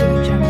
Audio Jungle.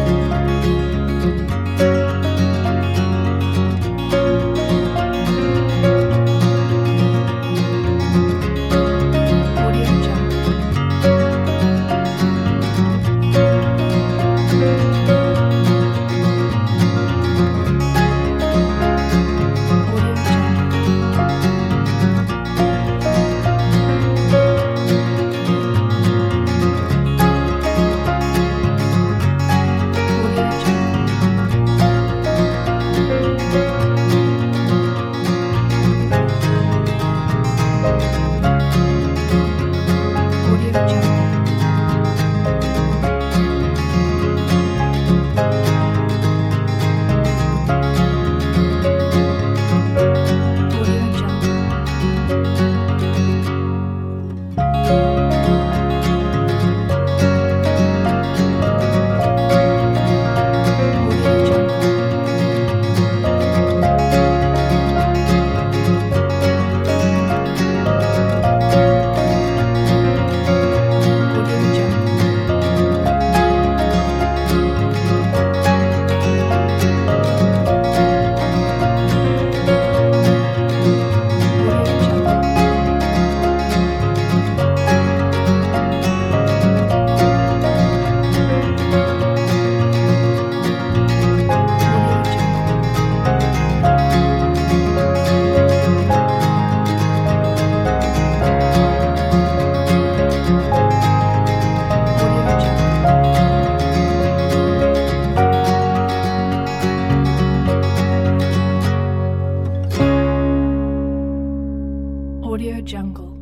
Audio Jungle.